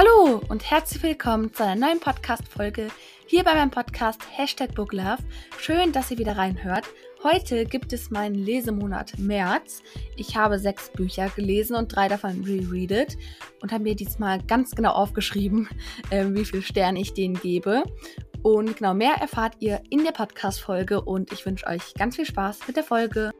Hallo und herzlich willkommen zu einer neuen Podcast-Folge hier bei meinem Podcast Hashtag Booklove. Schön, dass ihr wieder reinhört. Heute gibt es meinen Lesemonat März. Ich habe sechs Bücher gelesen und drei davon rereadet und habe mir diesmal ganz genau aufgeschrieben, äh, wie viel Sterne ich denen gebe. Und genau mehr erfahrt ihr in der Podcast-Folge und ich wünsche euch ganz viel Spaß mit der Folge.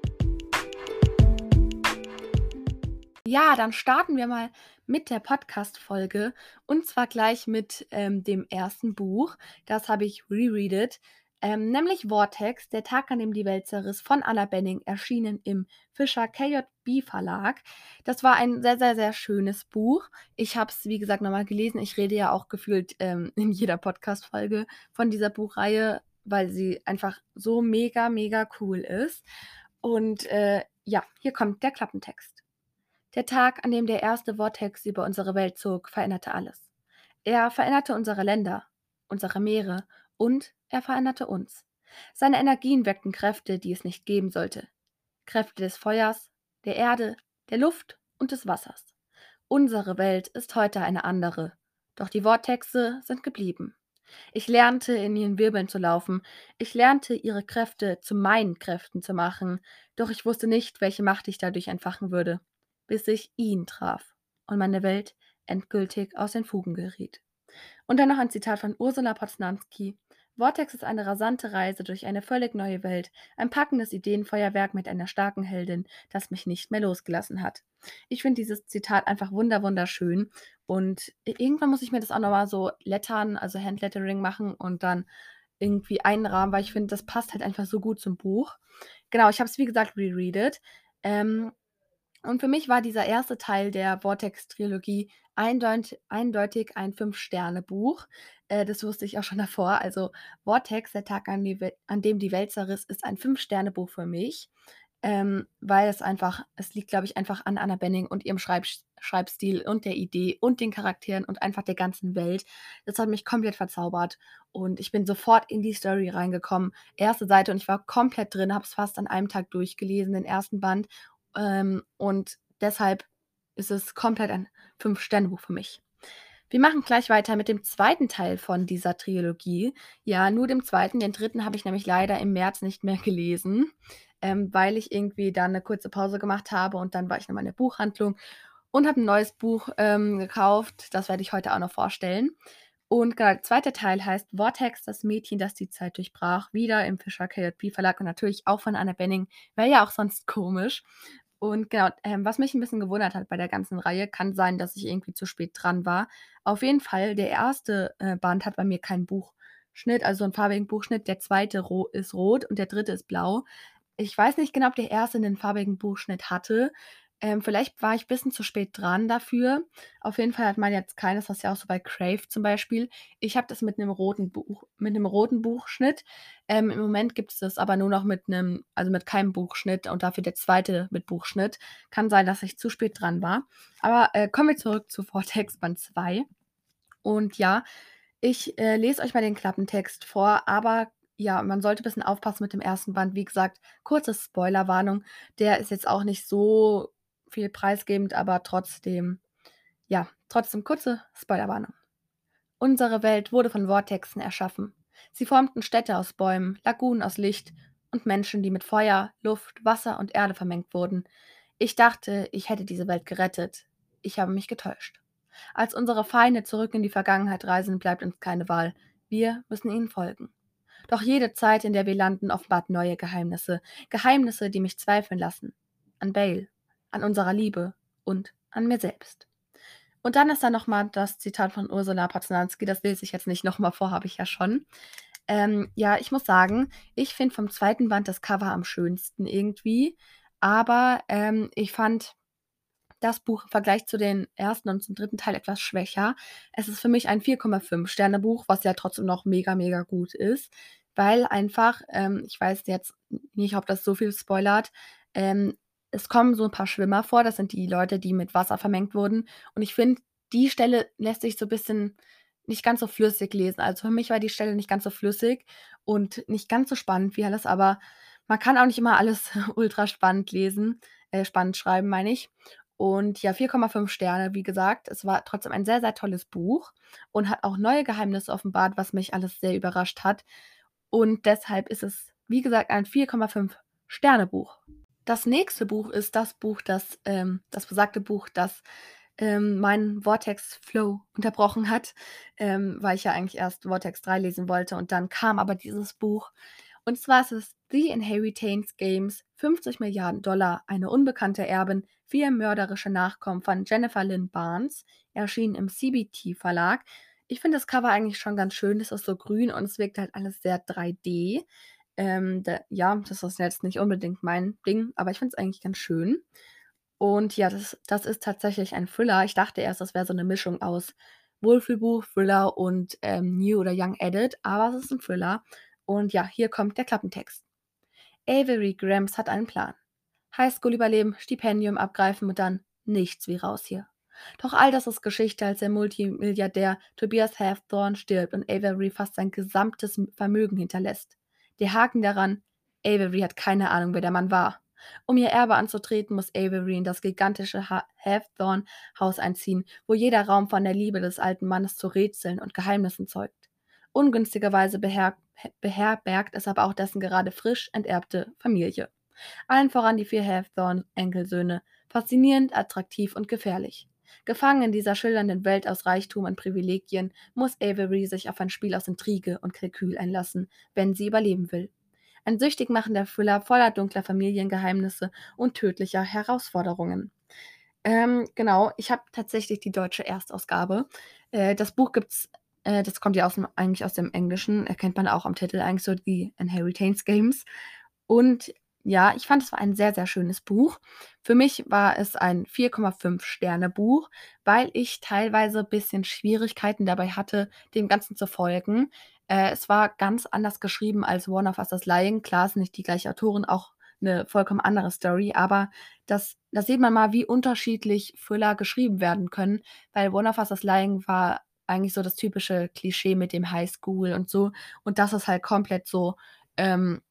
Ja, dann starten wir mal mit der Podcast-Folge und zwar gleich mit ähm, dem ersten Buch. Das habe ich rereadet, ähm, nämlich Vortex, der Tag, an dem die Welt zerriss, von Anna Benning, erschienen im Fischer KJB Verlag. Das war ein sehr, sehr, sehr schönes Buch. Ich habe es, wie gesagt, nochmal gelesen. Ich rede ja auch gefühlt ähm, in jeder Podcast-Folge von dieser Buchreihe, weil sie einfach so mega, mega cool ist. Und äh, ja, hier kommt der Klappentext. Der Tag, an dem der erste Vortex über unsere Welt zog, veränderte alles. Er veränderte unsere Länder, unsere Meere und er veränderte uns. Seine Energien weckten Kräfte, die es nicht geben sollte. Kräfte des Feuers, der Erde, der Luft und des Wassers. Unsere Welt ist heute eine andere, doch die Vortexe sind geblieben. Ich lernte, in ihren Wirbeln zu laufen. Ich lernte, ihre Kräfte zu meinen Kräften zu machen, doch ich wusste nicht, welche Macht ich dadurch entfachen würde bis ich ihn traf und meine Welt endgültig aus den Fugen geriet. Und dann noch ein Zitat von Ursula Poznanski. Vortex ist eine rasante Reise durch eine völlig neue Welt, ein packendes Ideenfeuerwerk mit einer starken Heldin, das mich nicht mehr losgelassen hat. Ich finde dieses Zitat einfach wunder wunderschön und irgendwann muss ich mir das auch nochmal so lettern, also Handlettering machen und dann irgendwie einrahmen, weil ich finde, das passt halt einfach so gut zum Buch. Genau, ich habe es wie gesagt rereadet. Ähm, und für mich war dieser erste Teil der Vortex-Trilogie eindeut eindeutig ein Fünf-Sterne-Buch. Äh, das wusste ich auch schon davor. Also Vortex, der Tag, an, an dem die Welt zerriss, ist ein Fünf-Sterne-Buch für mich. Ähm, weil es einfach, es liegt, glaube ich, einfach an Anna Benning und ihrem Schreib Schreibstil und der Idee und den Charakteren und einfach der ganzen Welt. Das hat mich komplett verzaubert und ich bin sofort in die Story reingekommen. Erste Seite und ich war komplett drin, habe es fast an einem Tag durchgelesen, den ersten Band ähm, und deshalb ist es komplett ein Fünf-Sterne-Buch für mich. Wir machen gleich weiter mit dem zweiten Teil von dieser Trilogie. Ja, nur dem zweiten. Den dritten habe ich nämlich leider im März nicht mehr gelesen, ähm, weil ich irgendwie dann eine kurze Pause gemacht habe und dann war ich nochmal in der Buchhandlung und habe ein neues Buch ähm, gekauft. Das werde ich heute auch noch vorstellen. Und genau, der zweite Teil heißt Vortex, das Mädchen, das die Zeit durchbrach, wieder im Fischer KJP Verlag und natürlich auch von Anna Benning. Wäre ja auch sonst komisch. Und genau, ähm, was mich ein bisschen gewundert hat bei der ganzen Reihe, kann sein, dass ich irgendwie zu spät dran war. Auf jeden Fall, der erste äh, Band hat bei mir keinen Buchschnitt, also einen farbigen Buchschnitt. Der zweite ro ist rot und der dritte ist blau. Ich weiß nicht genau, ob der erste einen farbigen Buchschnitt hatte. Ähm, vielleicht war ich ein bisschen zu spät dran dafür. Auf jeden Fall hat man jetzt keines, was ja auch so bei Crave zum Beispiel. Ich habe das mit einem roten Buch, mit einem roten Buchschnitt. Ähm, Im Moment gibt es das aber nur noch mit einem, also mit keinem Buchschnitt und dafür der zweite mit Buchschnitt. Kann sein, dass ich zu spät dran war. Aber äh, kommen wir zurück zu Vortex Band 2. Und ja, ich äh, lese euch mal den Klappentext vor, aber ja, man sollte ein bisschen aufpassen mit dem ersten Band. Wie gesagt, kurze Spoilerwarnung. Der ist jetzt auch nicht so viel preisgebend, aber trotzdem, ja, trotzdem kurze Spoilerwarnung. Unsere Welt wurde von Vortexen erschaffen. Sie formten Städte aus Bäumen, Lagunen aus Licht und Menschen, die mit Feuer, Luft, Wasser und Erde vermengt wurden. Ich dachte, ich hätte diese Welt gerettet. Ich habe mich getäuscht. Als unsere Feinde zurück in die Vergangenheit reisen, bleibt uns keine Wahl. Wir müssen ihnen folgen. Doch jede Zeit, in der wir landen, offenbart neue Geheimnisse. Geheimnisse, die mich zweifeln lassen. An Bale, an unserer Liebe und an mir selbst. Und dann ist da nochmal das Zitat von Ursula Poznanski, das lese ich jetzt nicht nochmal vor, habe ich ja schon. Ähm, ja, ich muss sagen, ich finde vom zweiten Band das Cover am schönsten irgendwie, aber ähm, ich fand das Buch im Vergleich zu den ersten und zum dritten Teil etwas schwächer. Es ist für mich ein 4,5 Sterne Buch, was ja trotzdem noch mega, mega gut ist, weil einfach, ähm, ich weiß jetzt nicht, ob das so viel spoilert, ähm, es kommen so ein paar Schwimmer vor, das sind die Leute, die mit Wasser vermengt wurden. Und ich finde, die Stelle lässt sich so ein bisschen nicht ganz so flüssig lesen. Also für mich war die Stelle nicht ganz so flüssig und nicht ganz so spannend wie alles, aber man kann auch nicht immer alles ultra spannend lesen, äh, spannend schreiben, meine ich. Und ja, 4,5 Sterne, wie gesagt. Es war trotzdem ein sehr, sehr tolles Buch und hat auch neue Geheimnisse offenbart, was mich alles sehr überrascht hat. Und deshalb ist es, wie gesagt, ein 4,5 Sterne Buch. Das nächste Buch ist das Buch, das, ähm, das besagte Buch, das ähm, meinen Vortex-Flow unterbrochen hat, ähm, weil ich ja eigentlich erst Vortex 3 lesen wollte und dann kam aber dieses Buch. Und zwar ist es The Inheritance Games, 50 Milliarden Dollar, eine unbekannte Erbin, vier mörderische Nachkommen von Jennifer Lynn Barnes, erschienen im CBT Verlag. Ich finde das Cover eigentlich schon ganz schön, das ist so grün und es wirkt halt alles sehr 3D. Ähm, da, ja, das ist jetzt nicht unbedingt mein Ding, aber ich finde es eigentlich ganz schön. Und ja, das, das ist tatsächlich ein Thriller. Ich dachte erst, das wäre so eine Mischung aus Wohlfühlbuch, Thriller und ähm, New oder Young Edit, aber es ist ein Thriller. Und ja, hier kommt der Klappentext. Avery Grams hat einen Plan. Highschool überleben, Stipendium abgreifen und dann nichts wie raus hier. Doch all das ist Geschichte, als der Multimilliardär Tobias Halfthorne stirbt und Avery fast sein gesamtes Vermögen hinterlässt. Der Haken daran, Avery hat keine Ahnung, wer der Mann war. Um ihr Erbe anzutreten, muss Avery in das gigantische Halfthorne-Haus einziehen, wo jeder Raum von der Liebe des alten Mannes zu Rätseln und Geheimnissen zeugt. Ungünstigerweise beher beherbergt es aber auch dessen gerade frisch enterbte Familie. Allen voran die vier Halfthorne-Enkelsöhne, faszinierend, attraktiv und gefährlich. Gefangen in dieser schillernden Welt aus Reichtum und Privilegien muss Avery sich auf ein Spiel aus Intrige und Kalkül einlassen, wenn sie überleben will. Ein süchtig machender Thriller voller dunkler Familiengeheimnisse und tödlicher Herausforderungen. Ähm, genau, ich habe tatsächlich die deutsche Erstausgabe. Äh, das Buch gibt's, äh, das kommt ja aus dem, eigentlich aus dem Englischen, erkennt man auch am Titel, eigentlich so die Inheritance Games. Und ja, ich fand es war ein sehr, sehr schönes Buch. Für mich war es ein 4,5 Sterne Buch, weil ich teilweise ein bisschen Schwierigkeiten dabei hatte, dem Ganzen zu folgen. Äh, es war ganz anders geschrieben als One of Us is Lying. Klar ist nicht die gleiche Autorin, auch eine vollkommen andere Story, aber das, da sieht man mal, wie unterschiedlich Thriller geschrieben werden können, weil One of Us is Lying war eigentlich so das typische Klischee mit dem Highschool und so. Und das ist halt komplett so, ähm,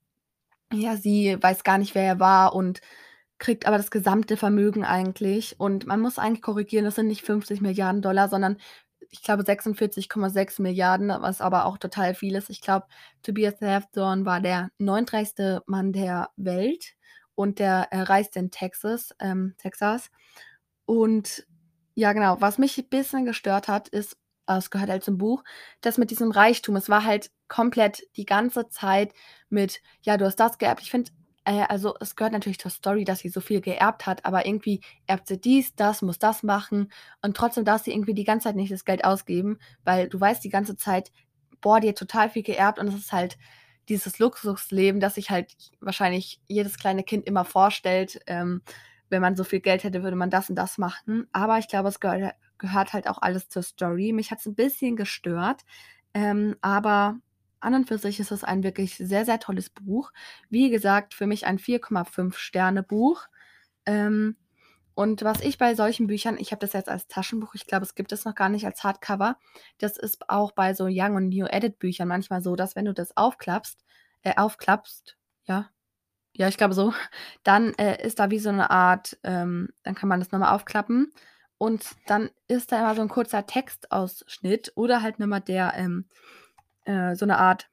ja, sie weiß gar nicht, wer er war und kriegt aber das gesamte Vermögen eigentlich. Und man muss eigentlich korrigieren, das sind nicht 50 Milliarden Dollar, sondern ich glaube 46,6 Milliarden, was aber auch total viel ist. Ich glaube, Tobias Halfthorne war der neuntreichste Mann der Welt und der äh, reiste in Texas, ähm, Texas. Und ja, genau, was mich ein bisschen gestört hat, ist, es gehört halt zum Buch, das mit diesem Reichtum, es war halt komplett die ganze Zeit mit, ja, du hast das geerbt. Ich finde, äh, also es gehört natürlich zur Story, dass sie so viel geerbt hat, aber irgendwie erbt sie dies, das, muss das machen und trotzdem darf sie irgendwie die ganze Zeit nicht das Geld ausgeben, weil du weißt die ganze Zeit, boah, die hat total viel geerbt und es ist halt dieses Luxusleben, das sich halt wahrscheinlich jedes kleine Kind immer vorstellt. Ähm, wenn man so viel Geld hätte, würde man das und das machen. Aber ich glaube, es gehört, gehört halt auch alles zur Story. Mich hat es ein bisschen gestört. Ähm, aber an und für sich ist es ein wirklich sehr, sehr tolles Buch. Wie gesagt, für mich ein 4,5 Sterne Buch. Ähm, und was ich bei solchen Büchern, ich habe das jetzt als Taschenbuch, ich glaube, es gibt es noch gar nicht als Hardcover. Das ist auch bei so Young und New Edit Büchern manchmal so, dass wenn du das aufklappst, äh, aufklappst, ja, ja, ich glaube so, dann äh, ist da wie so eine Art, ähm, dann kann man das nochmal aufklappen und dann ist da immer so ein kurzer Textausschnitt oder halt nochmal der, ähm, äh, so eine Art,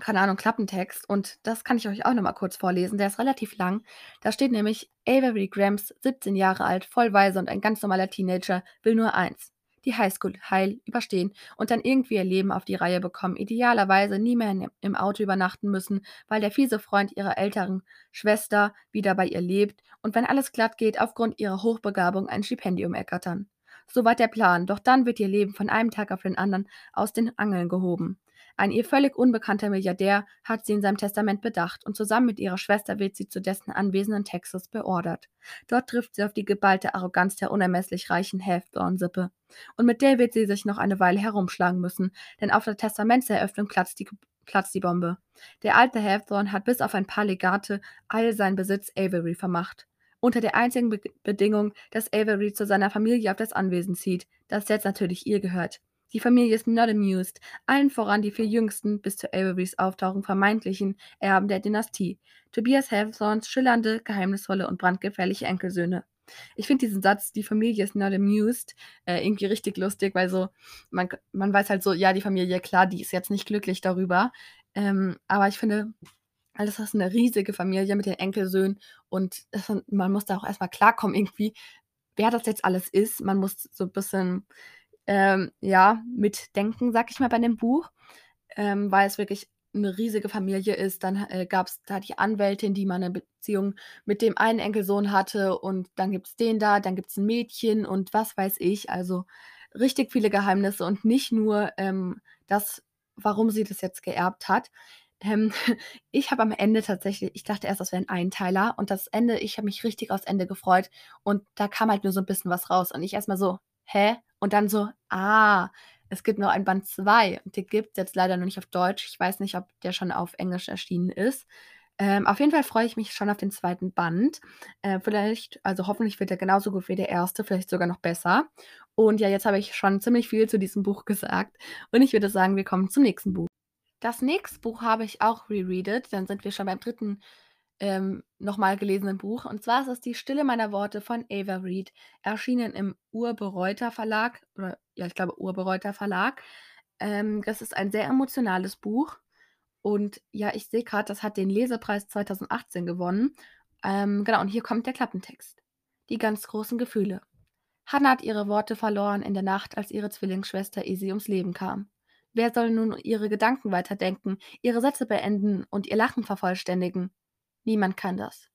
keine Ahnung, Klappentext. Und das kann ich euch auch nochmal kurz vorlesen. Der ist relativ lang. Da steht nämlich, Avery Grams, 17 Jahre alt, voll weise und ein ganz normaler Teenager, will nur eins die Highschool heil überstehen und dann irgendwie ihr Leben auf die Reihe bekommen, idealerweise nie mehr im Auto übernachten müssen, weil der fiese Freund ihrer älteren Schwester wieder bei ihr lebt und wenn alles glatt geht, aufgrund ihrer Hochbegabung ein Stipendium ergattern. Soweit der Plan, doch dann wird ihr Leben von einem Tag auf den anderen aus den Angeln gehoben. Ein ihr völlig unbekannter Milliardär hat sie in seinem Testament bedacht und zusammen mit ihrer Schwester wird sie zu dessen Anwesen in Texas beordert. Dort trifft sie auf die geballte Arroganz der unermesslich reichen Halfthorne-Sippe. Und mit der wird sie sich noch eine Weile herumschlagen müssen, denn auf der Testamentseröffnung platzt die, platzt die Bombe. Der alte Halfthorne hat bis auf ein paar Legate all seinen Besitz Avery vermacht. Unter der einzigen Be Bedingung, dass Avery zu seiner Familie auf das Anwesen zieht, das jetzt natürlich ihr gehört. Die Familie ist not amused, allen voran die vier jüngsten bis zu Averys Auftauchen vermeintlichen Erben der Dynastie, Tobias Halfthorns schillernde, geheimnisvolle und brandgefährliche Enkelsöhne. Ich finde diesen Satz, die Familie ist not amused, äh, irgendwie richtig lustig, weil so, man, man weiß halt so, ja, die Familie, klar, die ist jetzt nicht glücklich darüber. Ähm, aber ich finde, das ist eine riesige Familie mit den Enkelsöhnen und das, man muss da auch erstmal klarkommen, irgendwie, wer das jetzt alles ist. Man muss so ein bisschen, ähm, ja, mitdenken, sag ich mal, bei dem Buch, ähm, weil es wirklich eine riesige Familie ist. Dann äh, gab es da die Anwältin, die mal eine Beziehung mit dem einen Enkelsohn hatte und dann gibt es den da, dann gibt es ein Mädchen und was weiß ich. Also richtig viele Geheimnisse und nicht nur ähm, das, warum sie das jetzt geerbt hat. Ähm, ich habe am Ende tatsächlich, ich dachte erst, das wäre ein Einteiler und das Ende, ich habe mich richtig aufs Ende gefreut und da kam halt nur so ein bisschen was raus und ich erstmal so, hä? Und dann so, ah, es gibt noch ein Band 2 und den gibt es jetzt leider noch nicht auf Deutsch. Ich weiß nicht, ob der schon auf Englisch erschienen ist. Ähm, auf jeden Fall freue ich mich schon auf den zweiten Band. Äh, vielleicht, also hoffentlich wird er genauso gut wie der erste, vielleicht sogar noch besser. Und ja, jetzt habe ich schon ziemlich viel zu diesem Buch gesagt. Und ich würde sagen, wir kommen zum nächsten Buch. Das nächste Buch habe ich auch rereadet. Dann sind wir schon beim dritten ähm, nochmal gelesenen Buch. Und zwar ist es Die Stille meiner Worte von Ava Reed, erschienen im Urbereuter Verlag, oder ja, ich glaube Urbereuter Verlag. Ähm, das ist ein sehr emotionales Buch. Und ja, ich sehe gerade, das hat den Lesepreis 2018 gewonnen. Ähm, genau, und hier kommt der Klappentext. Die ganz großen Gefühle. Hannah hat ihre Worte verloren in der Nacht, als ihre Zwillingsschwester Izzy ums Leben kam. Wer soll nun ihre Gedanken weiterdenken, ihre Sätze beenden und ihr Lachen vervollständigen? Niemand kann das.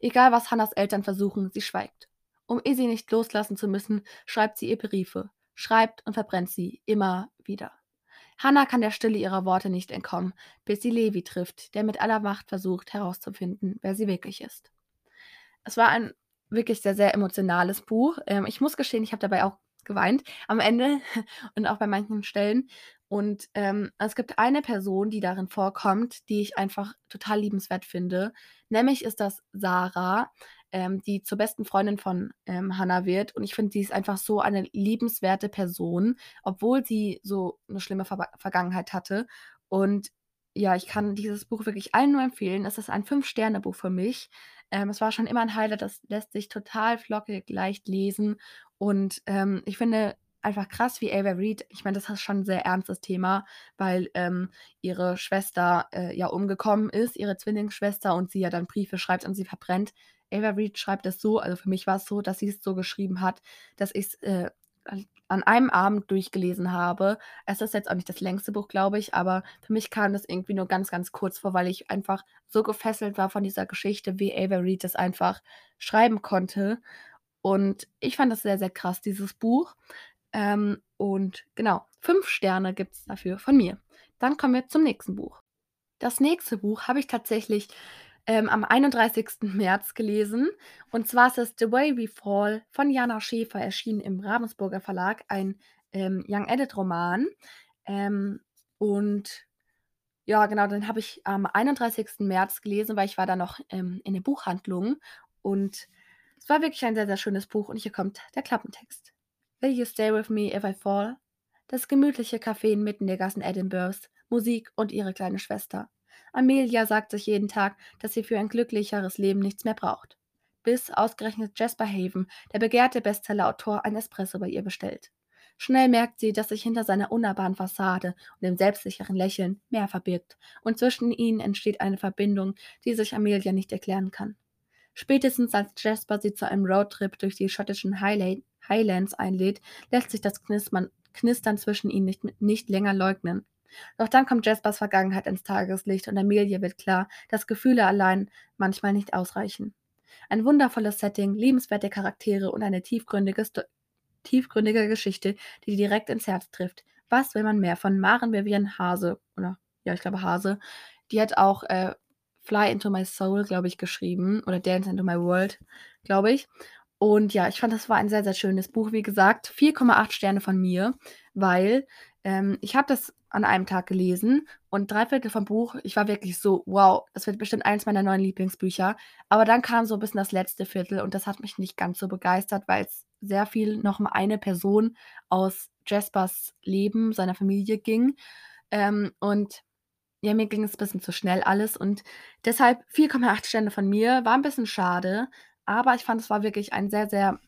Egal, was Hannas Eltern versuchen, sie schweigt. Um Izzy nicht loslassen zu müssen, schreibt sie ihr Briefe, schreibt und verbrennt sie immer wieder. Hannah kann der Stille ihrer Worte nicht entkommen, bis sie Levi trifft, der mit aller Macht versucht herauszufinden, wer sie wirklich ist. Es war ein wirklich sehr, sehr emotionales Buch. Ähm, ich muss gestehen, ich habe dabei auch geweint am Ende und auch bei manchen Stellen. Und ähm, es gibt eine Person, die darin vorkommt, die ich einfach total liebenswert finde. Nämlich ist das Sarah, ähm, die zur besten Freundin von ähm, Hannah wird. Und ich finde, sie ist einfach so eine liebenswerte Person, obwohl sie so eine schlimme Ver Vergangenheit hatte. Und ja, ich kann dieses Buch wirklich allen nur empfehlen. Es ist ein Fünf-Sterne-Buch für mich. Ähm, es war schon immer ein Highlight, das lässt sich total flockig, leicht lesen. Und ähm, ich finde, einfach krass, wie Ava Reed, ich meine, das ist schon ein sehr ernstes Thema, weil ähm, ihre Schwester äh, ja umgekommen ist, ihre Zwillingsschwester, und sie ja dann Briefe schreibt und sie verbrennt. Ava Reed schreibt es so, also für mich war es so, dass sie es so geschrieben hat, dass ich es äh, an einem Abend durchgelesen habe. Es ist jetzt auch nicht das längste Buch, glaube ich, aber für mich kam das irgendwie nur ganz, ganz kurz vor, weil ich einfach so gefesselt war von dieser Geschichte, wie Ava Reed das einfach schreiben konnte. Und ich fand das sehr, sehr krass, dieses Buch. Ähm, und genau, fünf Sterne gibt es dafür von mir. Dann kommen wir zum nächsten Buch. Das nächste Buch habe ich tatsächlich ähm, am 31. März gelesen. Und zwar ist es The Way We Fall von Jana Schäfer, erschienen im Ravensburger Verlag, ein ähm, Young Edit Roman. Ähm, und ja, genau, den habe ich am 31. März gelesen, weil ich war da noch ähm, in der Buchhandlung. Und es war wirklich ein sehr, sehr schönes Buch. Und hier kommt der Klappentext. Will You Stay With Me If I Fall? Das gemütliche Café inmitten der Gassen Edinburghs, Musik und ihre kleine Schwester. Amelia sagt sich jeden Tag, dass sie für ein glücklicheres Leben nichts mehr braucht. Bis ausgerechnet Jasper Haven, der begehrte Bestsellerautor, ein Espresso bei ihr bestellt. Schnell merkt sie, dass sich hinter seiner unnahbaren Fassade und dem selbstsicheren Lächeln mehr verbirgt, und zwischen ihnen entsteht eine Verbindung, die sich Amelia nicht erklären kann. Spätestens als Jasper sie zu einem Roadtrip durch die schottischen Highlands Highlands einlädt, lässt sich das Knistern, Knistern zwischen ihnen nicht, nicht länger leugnen. Doch dann kommt Jaspers Vergangenheit ins Tageslicht und Amelia wird klar, dass Gefühle allein manchmal nicht ausreichen. Ein wundervolles Setting, liebenswerte Charaktere und eine tiefgründige, tiefgründige Geschichte, die direkt ins Herz trifft. Was will man mehr von Maren Vivian Hase? Oder, ja, ich glaube Hase. Die hat auch äh, Fly into My Soul, glaube ich, geschrieben. Oder Dance into My World, glaube ich. Und ja, ich fand, das war ein sehr, sehr schönes Buch. Wie gesagt, 4,8 Sterne von mir, weil ähm, ich habe das an einem Tag gelesen und drei Viertel vom Buch, ich war wirklich so, wow, das wird bestimmt eins meiner neuen Lieblingsbücher. Aber dann kam so ein bisschen das letzte Viertel und das hat mich nicht ganz so begeistert, weil es sehr viel noch um eine Person aus Jaspers Leben, seiner Familie ging. Ähm, und ja, mir ging es ein bisschen zu schnell alles und deshalb 4,8 Sterne von mir, war ein bisschen schade, aber ich fand, es war wirklich ein sehr, sehr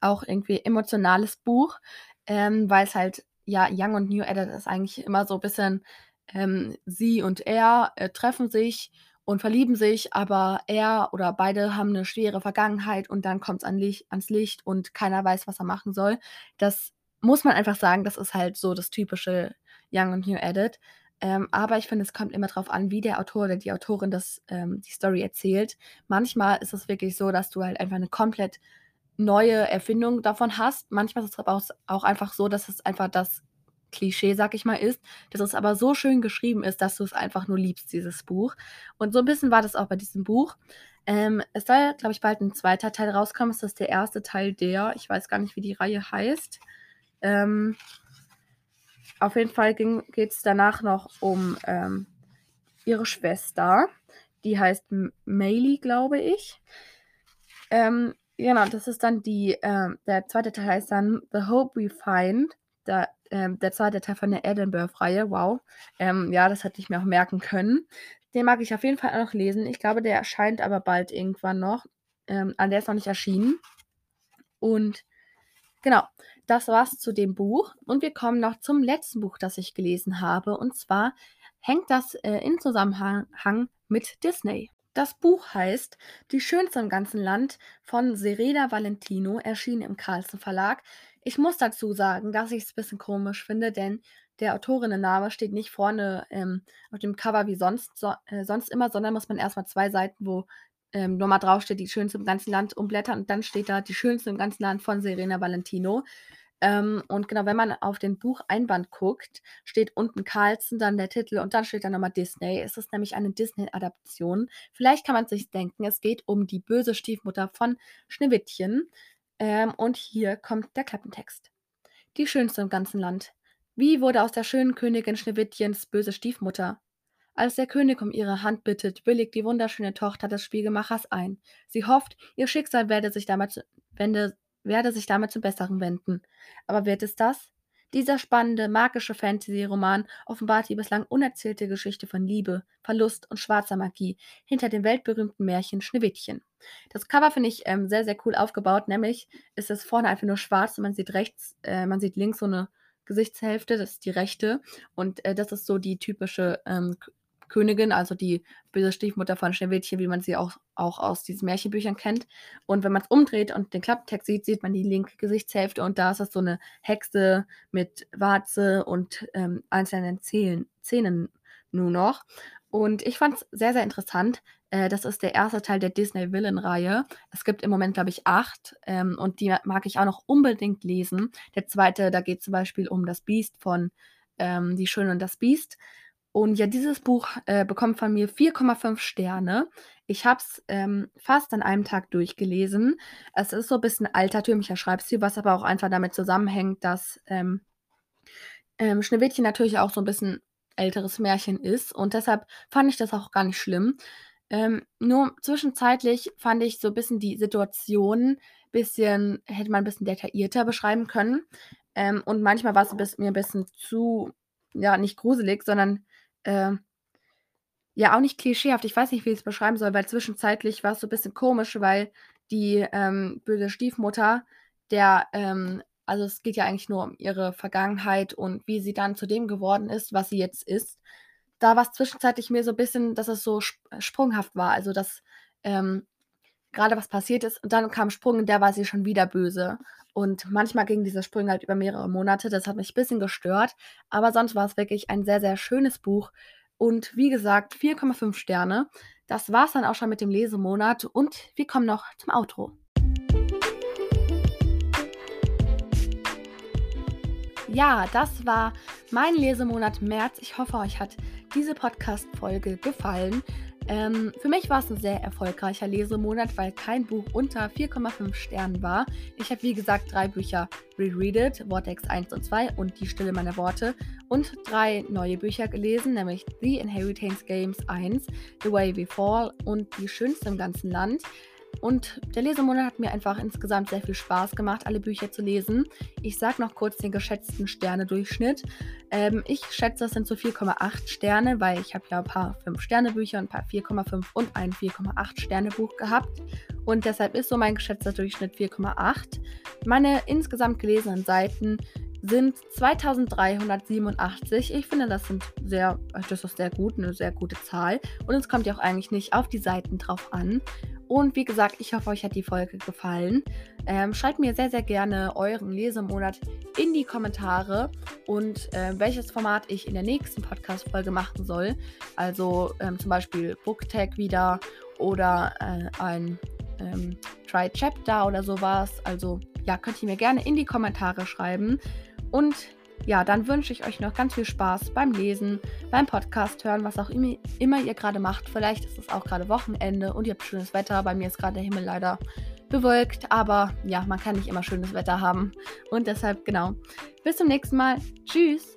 auch irgendwie emotionales Buch, ähm, weil es halt, ja, Young und New Adult ist eigentlich immer so ein bisschen, ähm, sie und er äh, treffen sich und verlieben sich, aber er oder beide haben eine schwere Vergangenheit und dann kommt's an Licht ans Licht und keiner weiß, was er machen soll. Das muss man einfach sagen, das ist halt so das typische Young und New Adult. Ähm, aber ich finde, es kommt immer drauf an, wie der Autor oder die Autorin das ähm, die Story erzählt. Manchmal ist es wirklich so, dass du halt einfach eine komplett neue Erfindung davon hast. Manchmal ist es aber auch auch einfach so, dass es einfach das Klischee, sag ich mal, ist, dass es aber so schön geschrieben ist, dass du es einfach nur liebst, dieses Buch. Und so ein bisschen war das auch bei diesem Buch. Ähm, es soll, glaube ich, bald ein zweiter Teil rauskommen. Es ist der erste Teil der, ich weiß gar nicht, wie die Reihe heißt. Ähm, auf jeden Fall geht es danach noch um ähm, ihre Schwester. Die heißt Maylie, glaube ich. Ähm, genau, das ist dann die, ähm, der zweite Teil heißt dann The Hope We Find. Da ähm, der zweite Teil von der Edinburgh-Reihe. Wow. Ähm, ja, das hätte ich mir auch merken können. Den mag ich auf jeden Fall auch noch lesen. Ich glaube, der erscheint aber bald irgendwann noch. Ähm, der ist noch nicht erschienen. Und genau, das war's zu dem Buch. Und wir kommen noch zum letzten Buch, das ich gelesen habe. Und zwar hängt das äh, in Zusammenhang mit Disney. Das Buch heißt Die Schönste im ganzen Land von Serena Valentino, erschienen im Carlsen Verlag. Ich muss dazu sagen, dass ich es ein bisschen komisch finde, denn der Autorinnenname steht nicht vorne ähm, auf dem Cover wie sonst, so, äh, sonst immer, sondern muss man erstmal zwei Seiten, wo ähm, nochmal draufsteht, die schönste im ganzen Land umblättern und dann steht da die schönste im ganzen Land von Serena Valentino. Ähm, und genau, wenn man auf den Bucheinband guckt, steht unten Carlson, dann der Titel und dann steht da nochmal Disney. Es ist nämlich eine Disney-Adaption. Vielleicht kann man sich denken, es geht um die böse Stiefmutter von Schneewittchen. Ähm, und hier kommt der Klappentext. Die schönste im ganzen Land. Wie wurde aus der schönen Königin Schneewittchens böse Stiefmutter? Als der König um ihre Hand bittet, willigt die wunderschöne Tochter des Spiegelmachers ein. Sie hofft, ihr Schicksal werde sich damit, wende, werde sich damit zum Besseren wenden. Aber wird es das? Dieser spannende, magische Fantasy-Roman offenbart die bislang unerzählte Geschichte von Liebe, Verlust und schwarzer Magie hinter dem weltberühmten Märchen Schneewittchen. Das Cover finde ich ähm, sehr, sehr cool aufgebaut, nämlich ist es vorne einfach nur schwarz und man sieht rechts, äh, man sieht links so eine Gesichtshälfte, das ist die rechte und äh, das ist so die typische ähm, Königin, also die böse Stiefmutter von Schneewittchen, wie man sie auch, auch aus diesen Märchenbüchern kennt. Und wenn man es umdreht und den Klapptext sieht, sieht man die linke Gesichtshälfte und da ist es so eine Hexe mit Warze und ähm, einzelnen Zählen, Zähnen nur noch. Und ich fand es sehr, sehr interessant. Äh, das ist der erste Teil der Disney Villain-Reihe. Es gibt im Moment, glaube ich, acht. Ähm, und die mag ich auch noch unbedingt lesen. Der zweite, da geht zum Beispiel um das Biest von ähm, Die Schöne und das Biest. Und ja, dieses Buch äh, bekommt von mir 4,5 Sterne. Ich habe es ähm, fast an einem Tag durchgelesen. Es ist so ein bisschen altertümlicher Schreibstil, was aber auch einfach damit zusammenhängt, dass ähm, ähm, Schneewittchen natürlich auch so ein bisschen älteres Märchen ist. Und deshalb fand ich das auch gar nicht schlimm. Ähm, nur zwischenzeitlich fand ich so ein bisschen die Situation, bisschen, hätte man ein bisschen detaillierter beschreiben können. Ähm, und manchmal war es mir ein bisschen zu, ja, nicht gruselig, sondern äh, ja, auch nicht klischeehaft. Ich weiß nicht, wie ich es beschreiben soll, weil zwischenzeitlich war es so ein bisschen komisch, weil die ähm, böse Stiefmutter, der, ähm, also es geht ja eigentlich nur um ihre Vergangenheit und wie sie dann zu dem geworden ist, was sie jetzt ist. Da war es zwischenzeitlich mir so ein bisschen, dass es so sp sprunghaft war. Also, dass ähm, gerade was passiert ist und dann kam Sprung und der war sie schon wieder böse. Und manchmal ging dieser Sprung halt über mehrere Monate. Das hat mich ein bisschen gestört. Aber sonst war es wirklich ein sehr, sehr schönes Buch. Und wie gesagt, 4,5 Sterne. Das war es dann auch schon mit dem Lesemonat. Und wir kommen noch zum Outro. Ja, das war mein Lesemonat März. Ich hoffe, euch hat diese Podcast-Folge gefallen. Ähm, für mich war es ein sehr erfolgreicher Lesemonat, weil kein Buch unter 4,5 Sternen war. Ich habe, wie gesagt, drei Bücher rereadet, Vortex 1 und 2 und Die Stille meiner Worte und drei neue Bücher gelesen, nämlich The Inheritance Games 1, The Way We Fall und Die Schönste im ganzen Land. Und der Lesemonat hat mir einfach insgesamt sehr viel Spaß gemacht, alle Bücher zu lesen. Ich sage noch kurz den geschätzten Sterne-Durchschnitt. Ähm, ich schätze, es sind so 4,8 Sterne, weil ich habe ja ein paar 5-Sterne-Bücher, ein paar 4,5 und ein 4,8 Sterne-Buch gehabt. und deshalb ist so mein geschätzter Durchschnitt 4,8. Meine insgesamt gelesenen Seiten sind 2387. Ich finde, das sind sehr, das ist sehr gut, eine sehr gute Zahl. Und es kommt ja auch eigentlich nicht auf die Seiten drauf an. Und wie gesagt, ich hoffe, euch hat die Folge gefallen. Ähm, schreibt mir sehr, sehr gerne euren Lesemonat in die Kommentare und äh, welches Format ich in der nächsten Podcast-Folge machen soll. Also ähm, zum Beispiel Booktag wieder oder äh, ein ähm, Try Chapter oder sowas. Also ja, könnt ihr mir gerne in die Kommentare schreiben. Und ja, dann wünsche ich euch noch ganz viel Spaß beim Lesen, beim Podcast hören, was auch immer, ihr gerade macht. Vielleicht ist es auch gerade Wochenende und ihr habt schönes Wetter. Bei mir ist gerade der Himmel leider bewölkt, aber ja, man kann nicht immer schönes Wetter haben. Und deshalb, genau. Bis zum nächsten Mal. Tschüss.